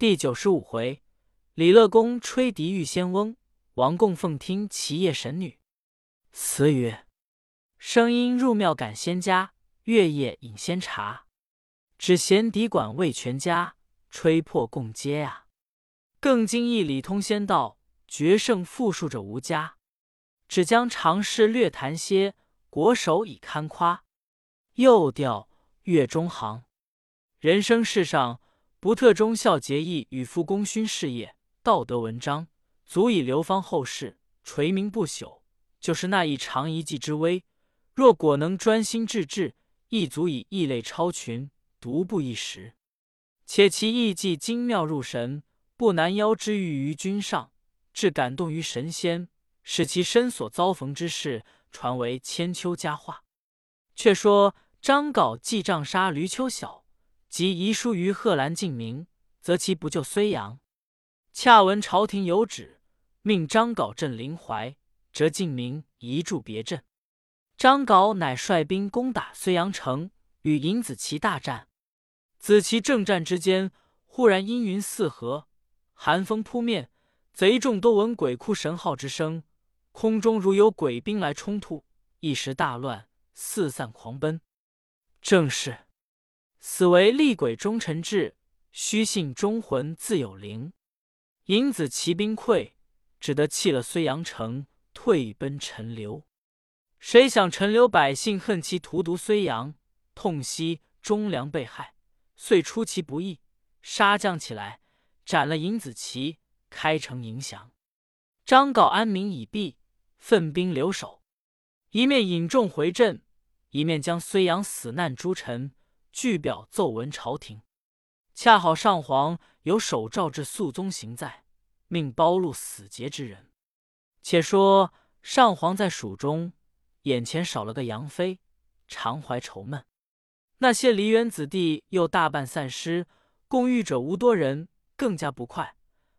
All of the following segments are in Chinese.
第九十五回，李乐公吹笛遇仙翁，王供奉听其夜神女。词曰：声音入庙感仙家，月夜饮仙茶。只嫌笛管未全家，吹破共嗟呀。更惊异李通仙道，决胜复数者无家。只将常事略谈些，国手已堪夸。又调月中行，人生世上不特忠孝节义与夫功勋事业道德文章，足以流芳后世，垂名不朽。就是那一长一技之微，若果能专心致志，亦足以异类超群。独步一时，且其艺技精妙入神，不难邀之欲于君上，至感动于神仙，使其身所遭逢之事传为千秋佳话。却说张镐记杖杀闾丘晓，即遗书于贺兰敬明，则其不救睢阳。恰闻朝廷有旨，命张镐镇临淮，折敬明移驻别镇。张镐乃率兵攻打睢阳城，与尹子奇大战。子奇正战之间，忽然阴云四合，寒风扑面，贼众都闻鬼哭神号之声，空中如有鬼兵来冲突，一时大乱，四散狂奔。正是死为厉鬼忠臣志，虚信忠魂自有灵。尹子奇兵溃，只得弃了睢阳城，退奔陈留。谁想陈留百姓恨其荼毒睢阳，痛惜忠良被害。遂出其不意，杀将起来，斩了尹子奇，开城迎降。张镐安民已毕，奋兵留守，一面引众回镇，一面将睢阳死难诸臣具表奏闻朝廷。恰好上皇有手诏至肃宗行在，命包录死节之人。且说上皇在蜀中，眼前少了个杨妃，常怀愁闷。那些梨园子弟又大半散失，共御者无多人，更加不快。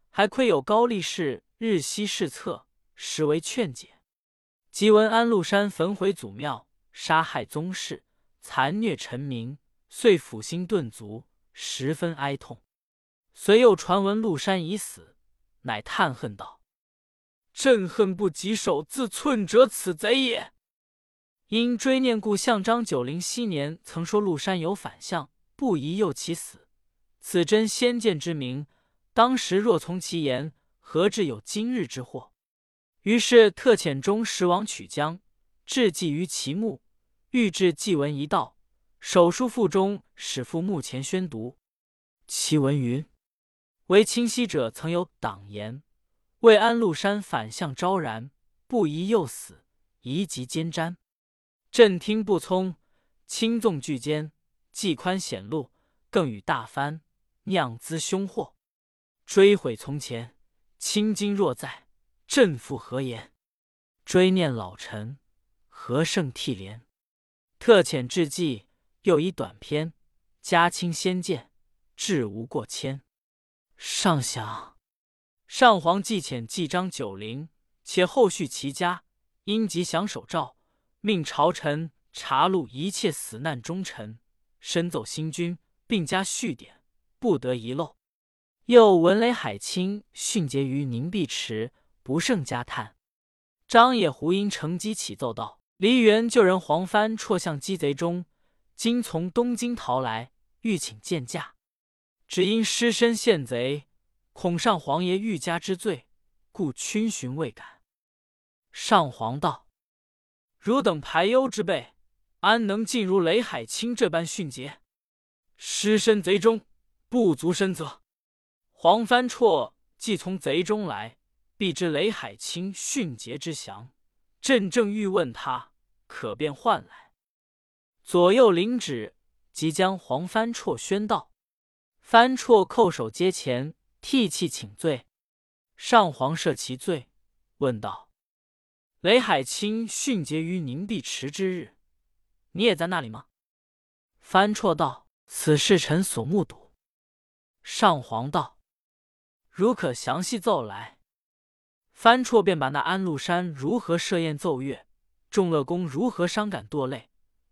还亏有高力士日夕侍策，实为劝解。即闻安禄山焚毁祖庙，杀害宗室，残虐臣民，遂抚心顿足，十分哀痛。遂又传闻禄山已死，乃叹恨道：“朕恨不及手自寸者，此贼也。”因追念故相张九龄昔年曾说陆山有反相，不宜诱其死。此真先见之明，当时若从其言，何至有今日之祸？于是特遣中使往曲江，置祭于其墓，欲至祭文一道，手书腹中，使赴墓前宣读。其文云：“为清溪者曾有党言，为安禄山反相昭然，不宜诱死，宜及奸瞻。”朕听不从，轻纵巨奸，既宽显露，更与大藩酿滋凶祸，追悔从前，青筋若在，朕复何言？追念老臣，何胜涕怜？特遣致祭，又以短篇，加清先见，志无过千。上想上皇既遣祭章九龄，且后续其家，因即降手诏。命朝臣查录一切死难忠臣，深奏新君，并加续典，不得遗漏。又闻雷海清殉节于凝碧池，不胜加叹。张野胡因乘机启奏道：“梨园旧人黄帆绰向鸡贼中，今从东京逃来，欲请见驾。只因失身陷贼，恐上皇爷欲加之罪，故逡巡未敢。”上皇道。汝等排忧之辈，安能尽如雷海清这般迅捷？失身贼中，不足深责。黄帆绰既从贼中来，必知雷海清迅捷之详。朕正欲问他，可便唤来。左右领旨，即将黄帆绰宣道。帆绰叩首阶前，涕泣请罪。上皇赦其罪，问道。雷海清殉节于凝碧池之日，你也在那里吗？帆绰道：“此事臣所目睹。”上皇道：“如可详细奏来。”帆绰便把那安禄山如何设宴奏乐，众乐公如何伤感堕泪，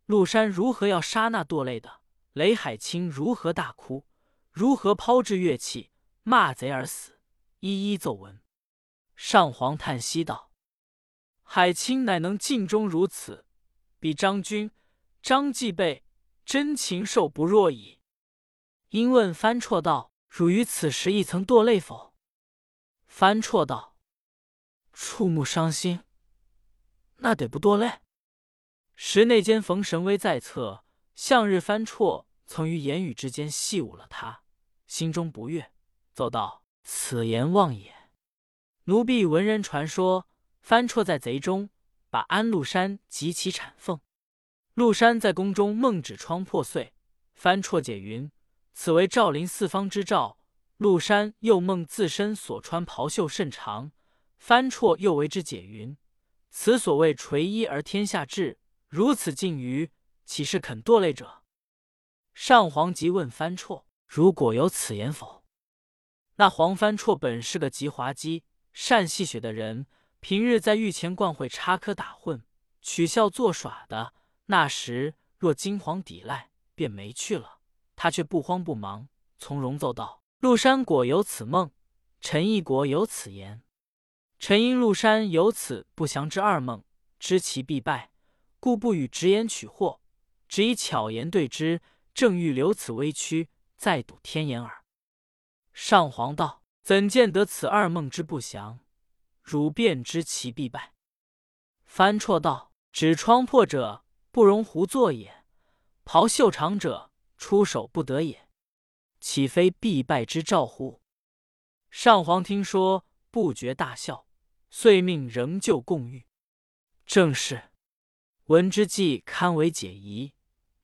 陆山如何要杀那堕泪的，雷海清如何大哭，如何抛掷乐器，骂贼而死，一一奏闻。上皇叹息道：“海清乃能尽忠如此，比张军、张继辈真禽兽不若矣。”因问翻绰道：“汝于此时亦曾堕泪否？”翻绰道：“触目伤心，那得不堕泪？”时内监冯神威在侧，向日翻绰曾于言语之间戏舞了他，心中不悦，奏道：“此言妄也。奴婢闻人传说，翻绰在贼中，把安禄山及其产凤。禄山在宫中梦指窗破碎，翻绰解云：此为赵林四方之兆。禄山又梦自身所穿袍袖甚长，翻绰又为之解云：此所谓垂衣而天下治。”如此境于，岂是肯堕泪者？上皇即问翻绰：“如果有此言否？”那黄翻绰本是个极滑稽、善戏谑的人，平日在御前惯会插科打诨、取笑作耍的。那时若金皇抵赖，便没去了。他却不慌不忙，从容奏道：“陆山果有此梦，陈义国有此言。臣因陆山有此不祥之二梦，知其必败。”故不与直言取货，只以巧言对之，正欲留此微躯，再赌天眼耳。上皇道：“怎见得此二梦之不祥？汝便知其必败。”翻绰道：“指疮破者，不容胡作也；袍袖长者，出手不得也。岂非必败之兆乎？”上皇听说，不觉大笑，遂命仍旧共御。正是。闻之计堪为解疑，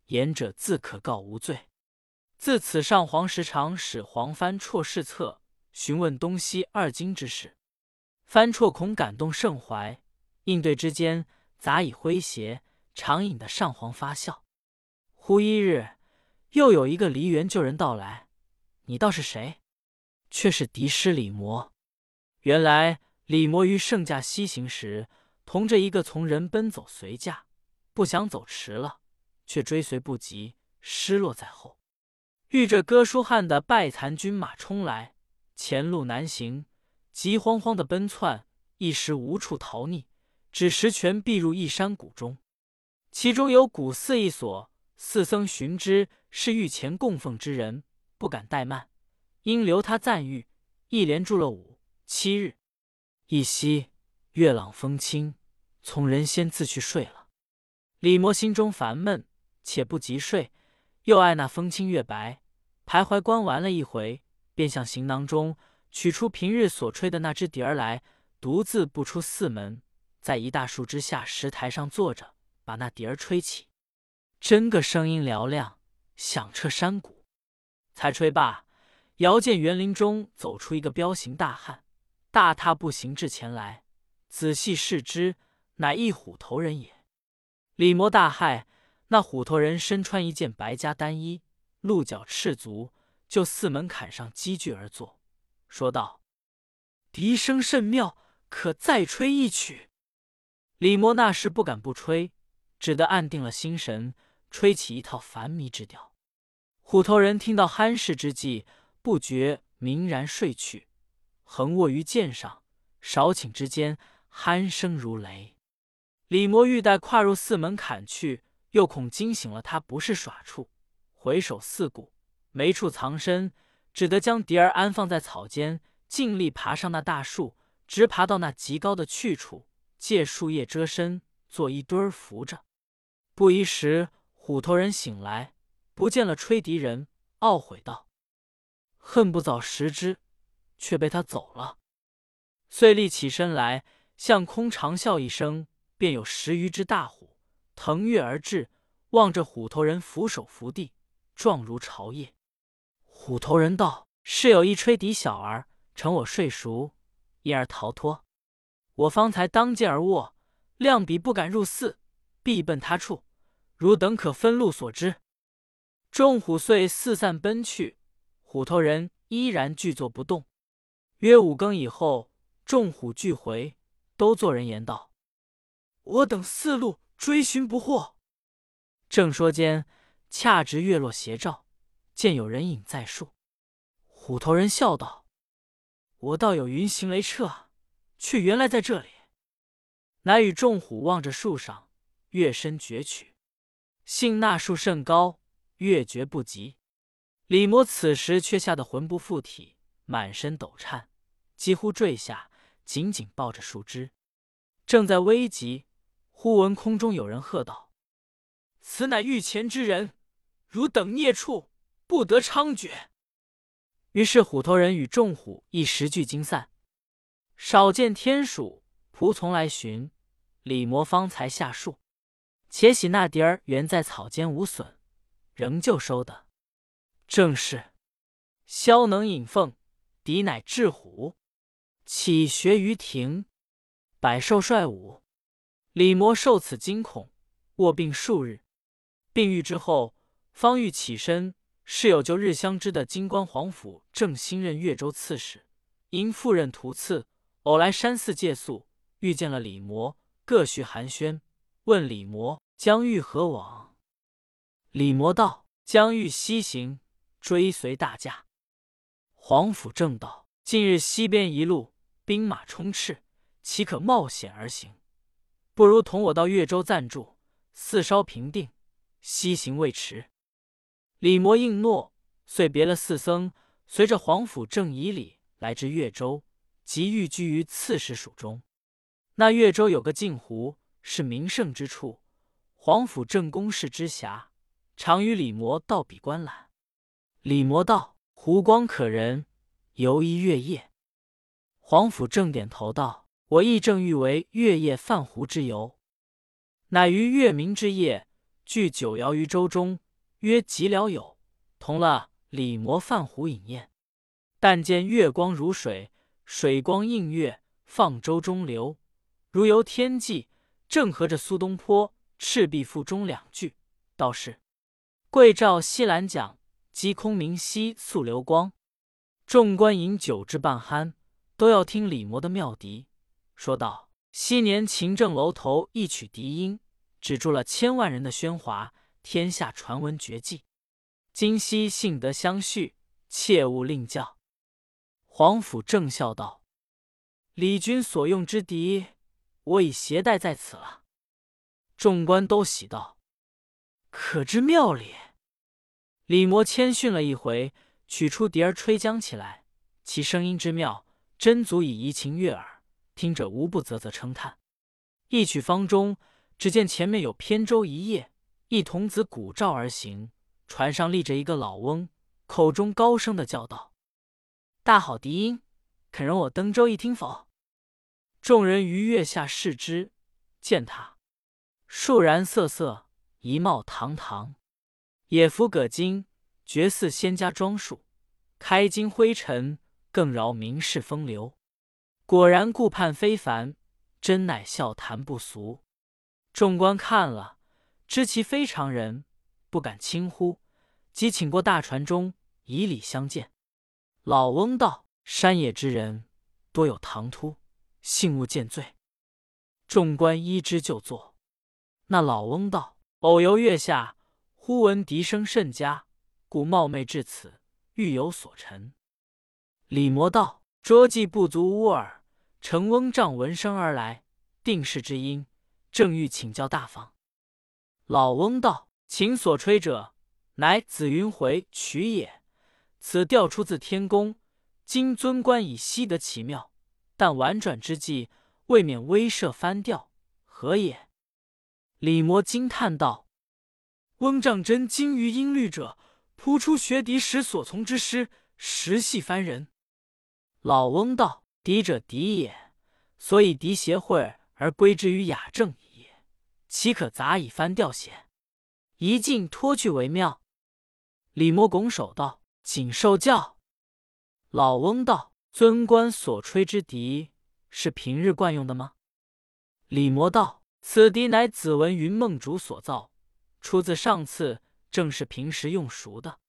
言者自可告无罪。自此，上皇时常使黄帆绰侍侧，询问东西二京之事。帆绰恐感动甚怀，应对之间杂以诙谐，常引得上皇发笑。忽一日，又有一个梨园旧人到来，你道是谁？却是敌师李摩。原来李摩于圣驾西行时，同着一个从人奔走随驾。不想走迟了，却追随不及，失落在后。遇着哥舒翰的败残军马冲来，前路难行，急慌慌的奔窜，一时无处逃匿，只识全避入一山谷中。其中有古寺一所，寺僧寻之是御前供奉之人，不敢怠慢，因留他暂寓，一连住了五七日。一夕月朗风清，从人先自去睡了。李摩心中烦闷，且不及睡，又爱那风清月白，徘徊观玩了一回，便向行囊中取出平日所吹的那只笛儿来，独自步出寺门，在一大树之下石台上坐着，把那笛儿吹起。真个声音嘹亮，响彻山谷。才吹罢，遥见园林中走出一个彪形大汉，大踏步行至前来，仔细视之，乃一虎头人也。李摩大骇，那虎头人身穿一件白夹单衣，鹿角赤足，就四门槛上积聚而坐，说道：“笛声甚妙，可再吹一曲。”李摩那时不敢不吹，只得按定了心神，吹起一套繁靡之调。虎头人听到酣事之际，不觉冥然睡去，横卧于剑上，少顷之间，鼾声如雷。李摩欲待跨入寺门槛去，又恐惊醒了他，不是耍处，回首四顾，没处藏身，只得将笛儿安放在草间，尽力爬上那大树，直爬到那极高的去处，借树叶遮身，做一堆儿扶着。不一时，虎头人醒来，不见了吹笛人，懊悔道：“恨不早识之，却被他走了。”遂立起身来，向空长啸一声。便有十余只大虎腾跃而至，望着虎头人俯首伏地，状如朝夜。虎头人道：“是有一吹笛小儿，乘我睡熟，因而逃脱。我方才当剑而卧，量彼不敢入寺，必奔他处。汝等可分路所知。”众虎遂四散奔去，虎头人依然拒坐不动。约五更以后，众虎俱回，都作人言道。我等四路追寻不获，正说间，恰值月落斜照，见有人影在树。虎头人笑道：“我倒有云行雷掣，却原来在这里。”乃与众虎望着树上，乐声绝曲。幸那树甚高，乐绝不及。李摩此时却吓得魂不附体，满身抖颤，几乎坠下，紧紧抱着树枝。正在危急，忽闻空中有人喝道：“此乃御前之人，汝等孽畜，不得猖獗！”于是虎头人与众虎一时俱惊散。少见天鼠仆从来寻。李摩方才下树，且喜那笛儿原在草间无损，仍旧收的。正是箫能引凤，笛乃制虎。起学于庭，百兽率舞。李摩受此惊恐，卧病数日。病愈之后，方欲起身，是有旧日相知的金官皇甫正新任越州刺史，因赴任途次，偶来山寺借宿，遇见了李摩。各叙寒暄，问李摩将欲何往？李摩道：“将欲西行，追随大驾。”皇甫正道：“近日西边一路兵马充斥，岂可冒险而行？不如同我到越州暂住，四稍平定，西行未迟。”李摩应诺，遂别了四僧，随着皇甫正以礼来至越州，即寓居于刺史署中。那越州有个镜湖，是名胜之处。皇甫正宫室之辖，常与李摩到彼观览。李摩道：“湖光可人，游一月夜。”皇甫正点头道：“我亦正欲为月夜泛湖之游。”乃于月明之夜，聚九瑶于舟中，约及了友，同了李摩泛湖饮宴。但见月光如水，水光映月，放舟中流。如游天际，正合着苏东坡《赤壁赋》中两句，道是“桂棹西兰桨，击空明兮溯流光”。众官饮酒至半酣，都要听李摩的妙笛，说道：“昔年秦政楼头一曲笛音，止住了千万人的喧哗，天下传闻绝技。今夕幸得相续，切勿另教。”皇甫正笑道：“李君所用之笛。”我已携带在此了。众官都喜道：“可知妙理？”李摩谦逊了一回，取出笛儿吹将起来，其声音之妙，真足以怡情悦耳，听者无不啧啧称叹。一曲方中，只见前面有扁舟一叶，一童子鼓噪而行，船上立着一个老翁，口中高声的叫道：“大好笛音，肯容我登舟一听否？”众人于月下视之，见他肃然瑟瑟，仪貌堂堂，也服葛巾，绝似仙家装束，开襟灰尘，更饶名士风流。果然顾盼非凡，真乃笑谈不俗。众官看了，知其非常人，不敢轻呼，即请过大船中以礼相见。老翁道：“山野之人，多有唐突。”幸勿见罪。众官依之就坐。那老翁道：“偶游月下，忽闻笛声甚佳，故冒昧至此，欲有所陈。”李摩道：“拙技不足乌耳，乘翁帐闻声而来，定是知音，正欲请教大方。”老翁道：“琴所吹者，乃紫云回曲也。此调出自天宫，今尊官已悉得其妙。”但婉转之际，未免威慑翻调，何也？李摩惊叹道：“翁丈真精于音律者，扑出学笛时所从之师，实系番人。”老翁道：“笛者笛也，所以笛协会而归之于雅正也，岂可杂以翻调邪？一进脱去为妙。”李摩拱手道：“谨受教。”老翁道。尊官所吹之笛是平日惯用的吗？李摩道：“此笛乃子文云梦竹所造，出自上次，正是平时用熟的。”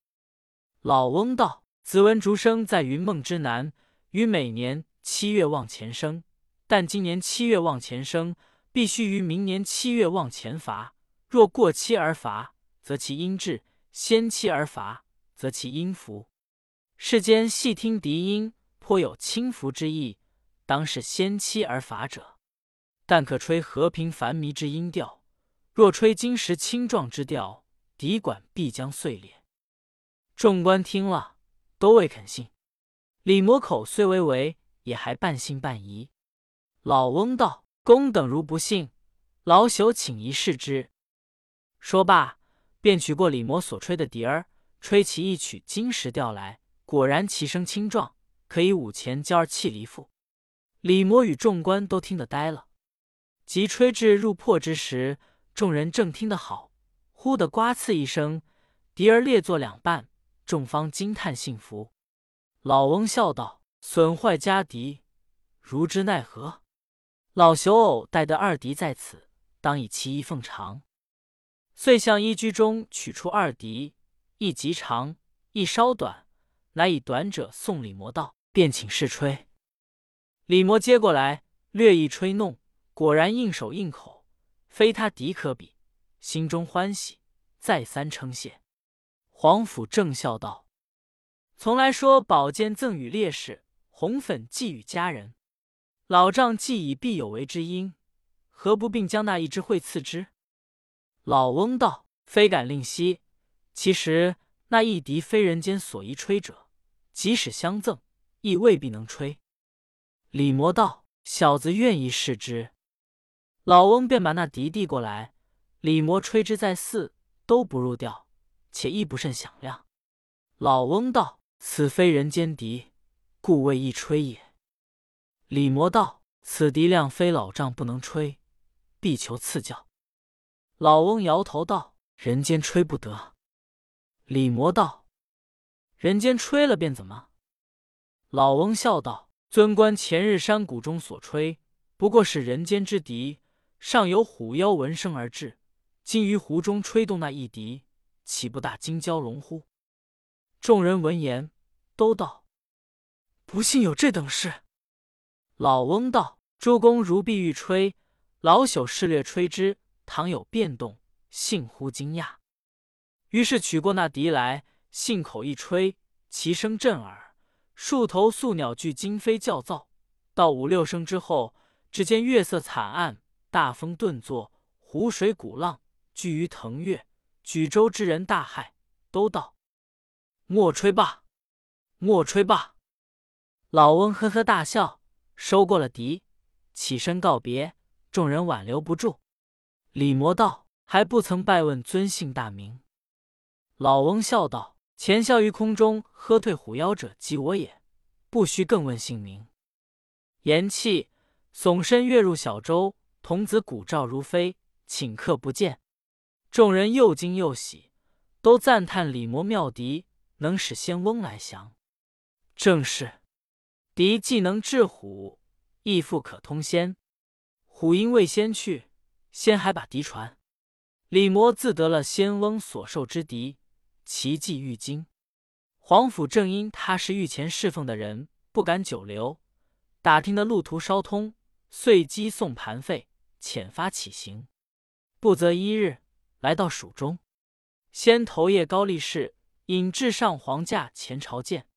老翁道：“子文竹生在云梦之南，于每年七月望前生，但今年七月望前生，必须于明年七月望前伐。若过期而伐，则其音滞；先期而伐，则其音浮。世间细听笛音。”颇有轻浮之意，当是先期而伐者。但可吹和平繁靡之音调，若吹金石青壮之调，笛管必将碎裂。众官听了，都未肯信。李魔口虽为为，也还半信半疑。老翁道：“公等如不信，老朽请一试之。”说罢，便取过李魔所吹的笛儿，吹起一曲金石调来。果然其声清壮，可以舞前交而气离腹。李魔与众官都听得呆了。即吹至入破之时，众人正听得好，忽的呱刺一声，笛儿裂作两半，众方惊叹信服。老翁笑道：“损坏家笛，如之奈何？老朽偶带得二笛在此，当以其一奉偿。”遂向衣居中取出二笛，一极长，一稍短，乃以短者送李魔道，便请试吹。李摩接过来，略一吹弄。果然应手应口，非他敌可比，心中欢喜，再三称谢。皇甫正笑道：“从来说宝剑赠与烈士，红粉寄与佳人。老丈既以必有为之因，何不并将那一支会赐之？”老翁道：“非敢吝惜。其实那一笛非人间所宜吹者，即使相赠，亦未必能吹。”李摩道：“小子愿意试之。”老翁便把那笛递过来，李摩吹之在四，都不入调，且亦不甚响亮。老翁道：“此非人间笛，故未易吹也。”李魔道：“此笛量非老丈不能吹，必求赐教。”老翁摇头道：“人间吹不得。”李魔道：“人间吹了便怎么？”老翁笑道：“尊官前日山谷中所吹，不过是人间之笛。”尚有虎妖闻声而至，今于湖中吹动那一笛，岂不大惊蛟龙乎？众人闻言，都道：“不信有这等事。”老翁道：“诸公如必欲吹，老朽试略吹之，倘有变动，幸乎惊讶。”于是取过那笛来，信口一吹，其声震耳，数头宿鸟俱惊飞叫噪。到五六声之后，只见月色惨暗。大风顿作，湖水鼓浪，巨鱼腾跃，举舟之人大骇，都道：“莫吹罢，莫吹罢。”老翁呵呵大笑，收过了笛，起身告别。众人挽留不住。李魔道：“还不曾拜问尊姓大名。”老翁笑道：“前笑于空中喝退虎妖者，即我也，不须更问姓名。”言讫，耸身跃入小舟。童子鼓照如飞，顷刻不见。众人又惊又喜，都赞叹李魔妙笛能使仙翁来降。正是敌既能制虎，亦复可通仙。虎因未仙去，仙还把敌传。李摩自得了仙翁所授之笛，奇迹愈精。皇甫正因他是御前侍奉的人，不敢久留，打听的路途稍通，遂机送盘费。遣发起行，不择一日，来到蜀中。先头谒高力士引至上皇驾前朝见。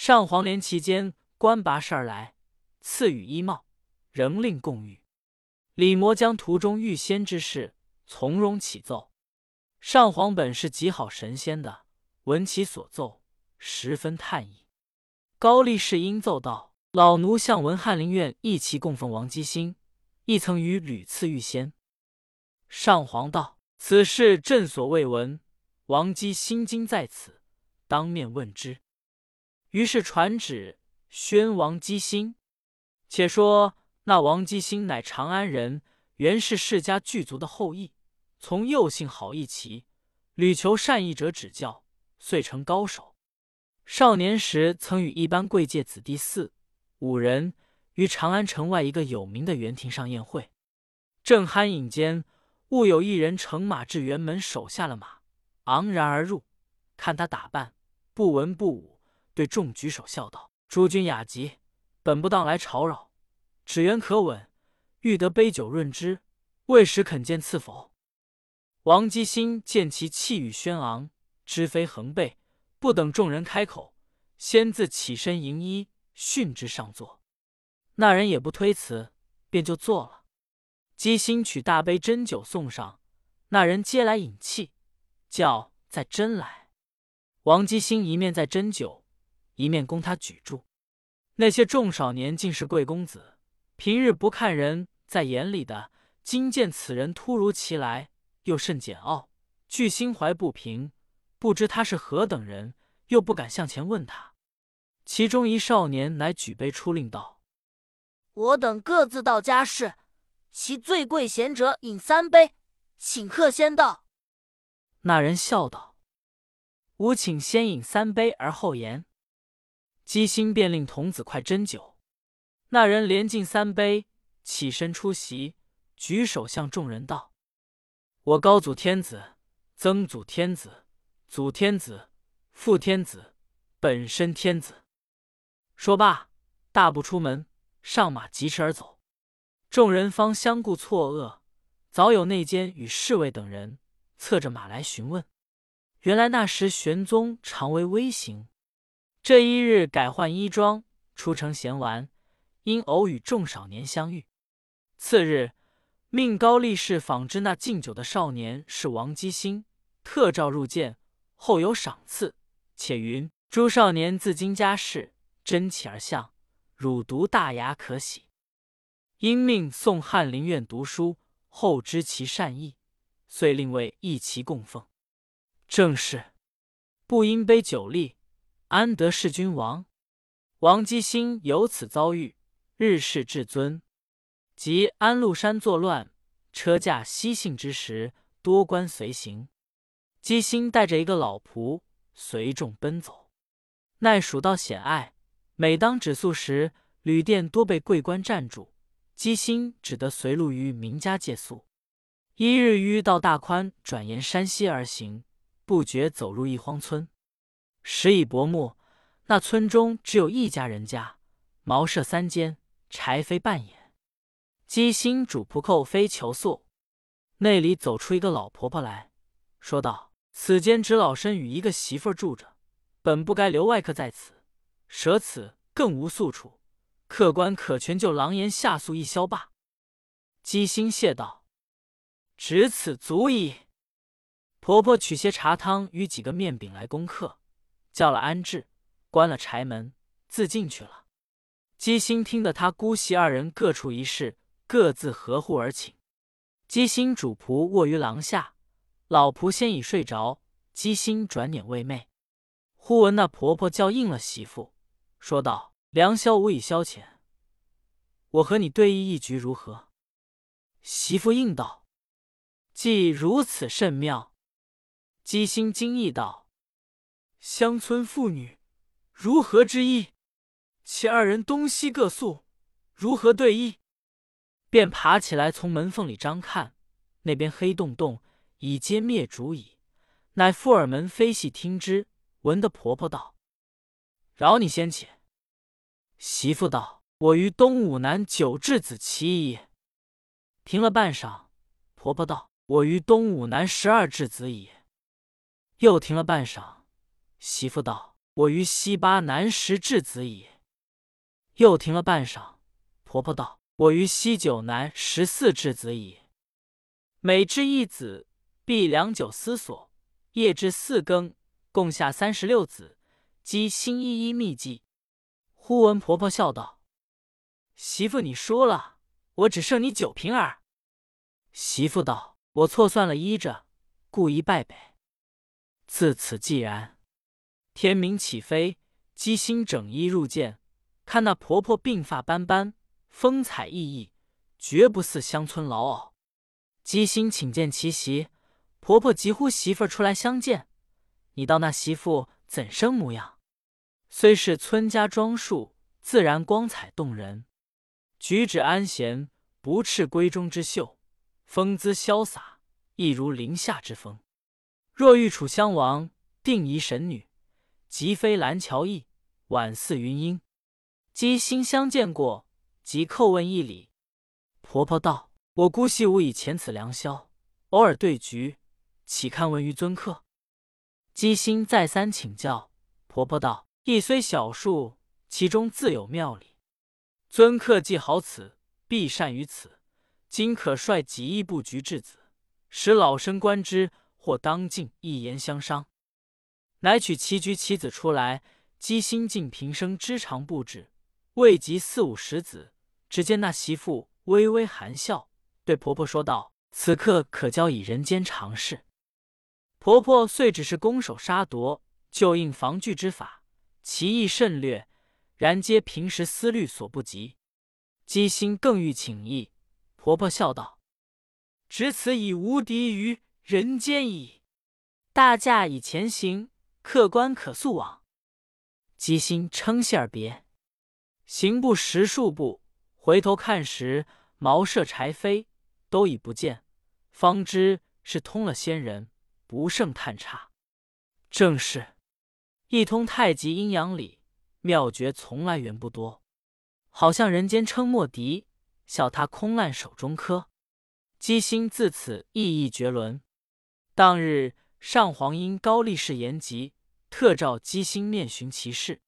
上皇怜其间官拔事而来，赐予衣帽，仍令共御。李摩将途中遇仙之事从容启奏。上皇本是极好神仙的，闻其所奏，十分叹意。高力士应奏道：“老奴向闻翰林院一齐供奉王基兴。”亦曾与屡次遇仙。上皇道：“此事朕所未闻，王姬心惊在此，当面问之。”于是传旨宣王姬兴。且说那王姬兴乃长安人，原是世家巨族的后裔，从幼性好义奇，屡求善意者指教，遂成高手。少年时曾与一班贵介子弟四五人。于长安城外一个有名的园亭上宴会，正酣饮间，误有一人乘马至园门，守下了马，昂然而入。看他打扮，不文不武，对众举手笑道：“诸君雅集，本不当来吵扰，只缘可吻，欲得杯酒润之，未时肯见赐否？”王基兴见其气宇轩昂，知非横辈，不等众人开口，先自起身迎衣。训之上座。那人也不推辞，便就坐了。姬心取大杯斟酒送上，那人接来饮气，叫再斟来。王姬心一面在斟酒，一面供他举箸。那些众少年竟是贵公子，平日不看人在眼里的，今见此人突如其来，又甚简傲，俱心怀不平，不知他是何等人，又不敢向前问他。其中一少年乃举杯出令道：“我等各自到家事。”其最贵贤者饮三杯，请客先到。那人笑道：“吾请先饮三杯而后言。”姬心便令童子快斟酒。那人连敬三杯，起身出席，举手向众人道：“我高祖天子、曾祖天子、祖天子、父天子，本身天子。”说罢，大步出门，上马疾驰而走。众人方相顾错愕，早有内监与侍卫等人策着马来询问。原来那时玄宗常为微行，这一日改换衣装，出城闲玩，因偶与众少年相遇。次日，命高力士仿知那敬酒的少年是王基兴，特召入见，后有赏赐，且云诸少年自今家世，真气而向，汝独大雅可喜。因命送翰林院读书，后知其善意，遂令为一齐供奉。正是不因杯酒力，安得是君王？王基兴由此遭遇，日事至尊。及安禄山作乱，车驾西幸之时，多官随行。基兴带着一个老仆随众奔走，奈蜀道险隘，每当止宿时，旅店多被贵官占住。姬心只得随路于名家借宿。一日迂到大宽，转沿山西而行，不觉走入一荒村。时已薄暮，那村中只有一家人家，茅舍三间，柴扉半掩。姬心主仆叩扉求宿，内里走出一个老婆婆来说道：“此间只老身与一个媳妇住着，本不该留外客在此，舍此更无宿处。”客官可全就狼烟下宿一宵罢。姬心谢道：“只此足矣。”婆婆取些茶汤与几个面饼来供客，叫了安置，关了柴门，自进去了。姬心听得他姑媳二人各处一事，各自合户而寝。姬心主仆卧于廊下，老仆先已睡着。姬心转脸未寐，忽闻那婆婆叫应了媳妇，说道。良宵无以消遣，我和你对弈一局如何？媳妇应道：“既如此甚妙。”姬心惊异道：“乡村妇女如何之意？其二人东西各宿，如何对弈？”便爬起来从门缝里张看，那边黑洞洞，已皆灭烛矣。乃附耳门飞细听之，闻得婆婆道：“饶你先且。”媳妇道：“我于东武南九质子齐矣。”停了半晌，婆婆道：“我于东武南十二质子矣。”又停了半晌，媳妇道：“我于西八南十质子矣。”又停了半晌，婆婆道：“我于西九南十四质子矣。”每至一子，必良久思索，夜至四更，共下三十六子，积心一一秘计。忽闻婆婆笑道：“媳妇，你输了，我只剩你九瓶儿。”媳妇道：“我错算了依着，故意败北。”自此既然。天明起飞，姬心整衣入见，看那婆婆鬓发斑斑，风采奕奕，绝不似乡村老媪。姬心请见其媳，婆婆急呼媳妇出来相见。你道那媳妇怎生模样？虽是村家装束，自然光彩动人；举止安闲，不斥闺中之秀；风姿潇洒，亦如林下之风。若欲楚襄王，定宜神女；即非蓝桥驿，宛似云英。姬心相见过，即叩问一礼。婆婆道：“我姑息无以前此良宵，偶尔对局，岂堪闻于尊客？”姬心再三请教，婆婆道。亦虽小数，其中自有妙理。尊客既好此，必善于此。今可率几亿布局至此，使老身观之，或当尽一言相商。乃取棋局棋子出来，姬心尽平生之长布置，未及四五十子，只见那媳妇微微含笑，对婆婆说道：“此刻可教以人间常事。”婆婆虽只是攻守杀夺，就应防具之法，其意甚略，然皆平时思虑所不及。姬心更欲请益。婆婆笑道：“只此已无敌于人间矣。大驾已前行，客官可速往。”姬心称谢而别，行不十数步，回头看时，茅舍柴扉都已不见，方知是通了仙人，不胜叹差。正是一通太极阴阳理，妙诀从来源不多，好像人间称莫敌。笑他空烂手中科，姬心自此意义绝伦。当日上皇因高力士言疾，特召姬心面询其事。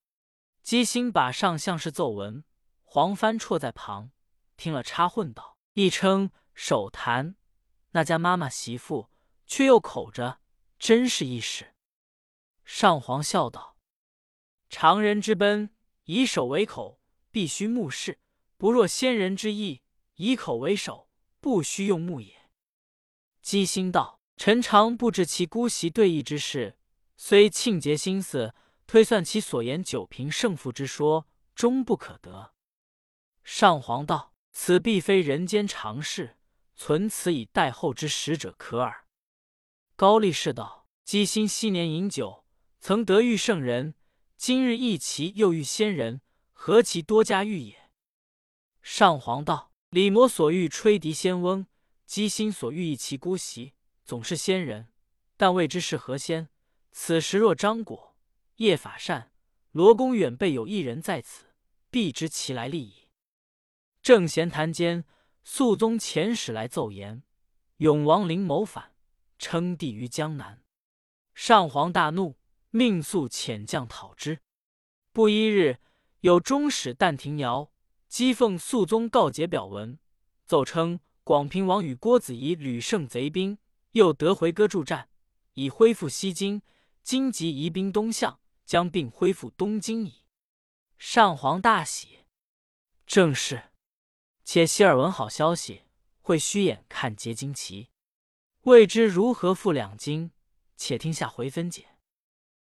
姬心把上相事奏闻，黄帆绰在旁听了，插混道：“一称手谈那家妈妈媳妇，却又口着，真是一事。”上皇笑道：“常人之奔，以手为口，必须目视。”不若仙人之意，以口为首，不须用目也。姬心道：“臣常不知其姑息对弈之事，虽庆节心思，推算其所言九平胜负之说，终不可得。”上皇道：“此必非人间常事，存此以待后之使者可耳。”高力士道：“姬心昔年饮酒，曾得遇圣人，今日一齐又遇仙人，何其多加遇也？”上皇道：“李摩所欲吹笛仙翁，姬心所欲一其姑息，总是仙人，但未知是何仙。此时若张果、叶法善、罗公远备有一人在此，必知其来历矣。”正闲谈间，肃宗遣使来奏言：永王陵谋反，称帝于江南。上皇大怒，命速遣将讨之。不一日，有中使但廷尧。讥讽肃宗告捷表文，奏称广平王与郭子仪屡胜贼兵，又得回歌助战，已恢复西京。今即移兵东向，将并恢复东京矣。上皇大喜。正是，且希尔闻好消息，会虚眼看结晶旗，未知如何复两京。且听下回分解。